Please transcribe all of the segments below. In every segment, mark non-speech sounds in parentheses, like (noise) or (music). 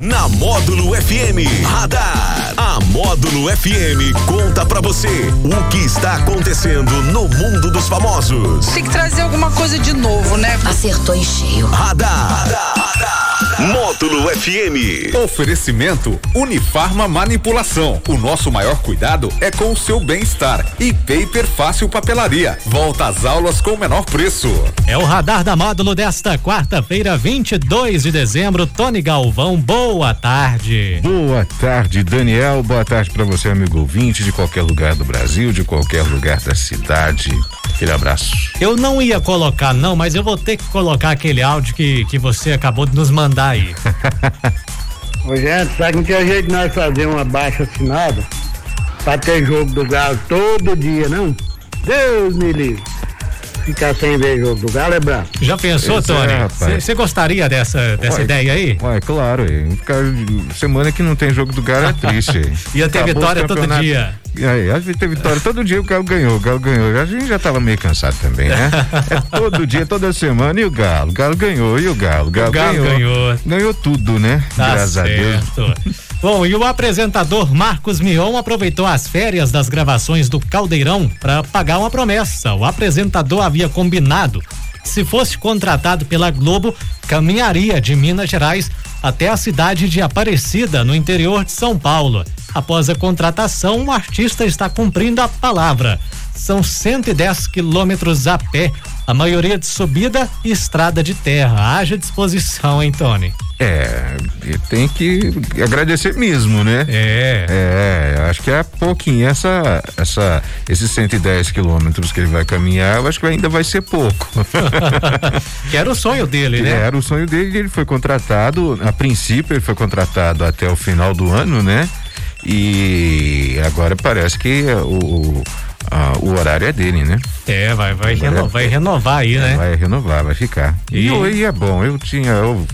Na Módulo FM Radar. A Módulo FM conta pra você o que está acontecendo no mundo dos famosos. Tem que trazer alguma coisa de novo, né? Acertou em cheio. Radar. Módulo FM. Oferecimento Unifarma Manipulação. O nosso maior cuidado é com o seu bem-estar. E Paper Fácil Papelaria. Volta às aulas com o menor preço. É o radar da módulo desta quarta-feira, 22 de dezembro. Tony Galvão, boa tarde. Boa tarde, Daniel. Boa tarde para você, amigo ouvinte de qualquer lugar do Brasil, de qualquer lugar da cidade. Aquele abraço. Eu não ia colocar, não, mas eu vou ter que colocar aquele áudio que, que você acabou de nos mandar aí. (laughs) Ô, gente, sabe que não tinha jeito de nós fazer uma baixa assinada pra ter jogo do Galo todo dia, não? Deus me livre. Ficar sem ver jogo do Galo é brabo. Já pensou, é, Tony? Você gostaria dessa, dessa Uai, ideia aí? Ué, claro, semana que não tem jogo do Galo é triste. (laughs) Ia ter Acabou vitória todo dia. E aí, a gente ter vitória todo dia, o Galo ganhou, o Galo ganhou. A gente já tava meio cansado também, né? É todo dia, toda semana, e o Galo? O Galo ganhou, e o Galo? O Galo, O Galo ganhou. ganhou. Ganhou tudo, né? Tá Graças a Deus. (laughs) Bom, e o apresentador Marcos Mion aproveitou as férias das gravações do Caldeirão para pagar uma promessa. O apresentador havia combinado que se fosse contratado pela Globo, caminharia de Minas Gerais até a cidade de Aparecida, no interior de São Paulo. Após a contratação, o artista está cumprindo a palavra. São 110 quilômetros a pé, a maioria de subida e estrada de terra. Haja disposição, hein, Tony? É, tem que agradecer mesmo, né? É. É, acho que é pouquinho essa, essa, esses 110 quilômetros que ele vai caminhar, eu acho que ainda vai ser pouco. (laughs) Que era o sonho dele, né? Era o sonho dele, ele foi contratado, a princípio ele foi contratado até o final do ano, né? E agora parece que o, a- o horário é dele, né? É, vai, vai, reno- é- vai renovar aí, né? Vai renovar, vai ficar. E, E- é bom, eu tinha. Eu,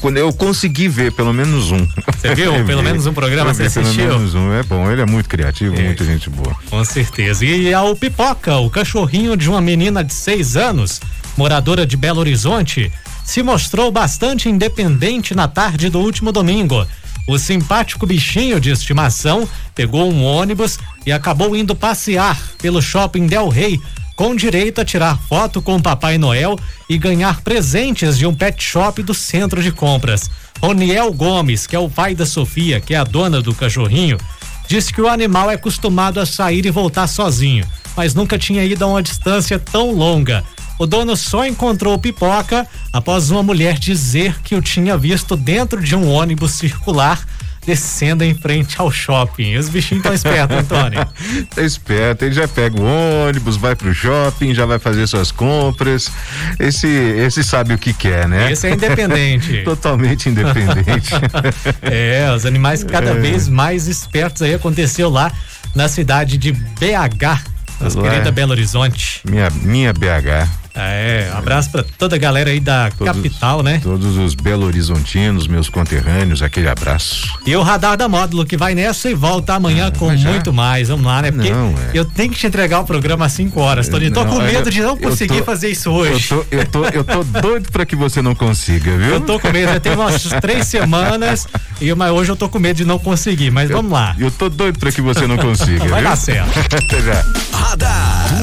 quando eu consegui ver pelo menos um. Você viu? (laughs) Pelo menos um programa você vi Pelo assistiu? menos um, é bom. Ele é muito criativo, muita gente boa. Com certeza. E ao Pipoca, o cachorrinho de uma menina de seis anos, moradora de Belo Horizonte, se mostrou bastante independente na tarde do último domingo. O simpático bichinho de estimação pegou um ônibus e acabou indo passear pelo shopping Del Rey, com direito a tirar foto com o Papai Noel e ganhar presentes de um pet shop do centro de compras. Roniel Gomes, que é o pai da Sofia, que é a dona do cachorrinho, disse que o animal é acostumado a sair e voltar sozinho, mas nunca tinha ido a uma distância tão longa. O dono só encontrou o pipoca após uma mulher dizer que o tinha visto dentro de um ônibus circular descendo em frente ao shopping. Os bichinhos estão espertos, Antônio. (laughs) Tá esperto, ele já pega o ônibus, vai pro shopping, já vai fazer suas compras. Esse, esse sabe o que quer, né? Esse é independente. (laughs) Totalmente independente. (laughs) É, os animais cada É. vez mais espertos aí aconteceu lá na cidade de BH, nossa Lá. querida Belo Horizonte. minha, minha BH. É, abraço pra toda a galera aí da capital, né? Todos os Belo Horizontinos, meus conterrâneos, aquele abraço. E o radar da módulo que vai nessa e volta amanhã com Ah, já- muito mais. Vamos lá, né? Porque Não, é. eu tenho que te entregar o programa às 5 horas, Tony. Tô Não, com eu- medo de não eu conseguir tô- fazer isso Eu hoje. tô, eu tô, eu tô doido pra que você não consiga, viu? Eu tô com medo, já tem umas três semanas, e mas hoje eu tô com medo de não conseguir, mas vamos lá. Eu tô doido pra que você não consiga, Vai viu? dar certo. (laughs) Até já. Radar.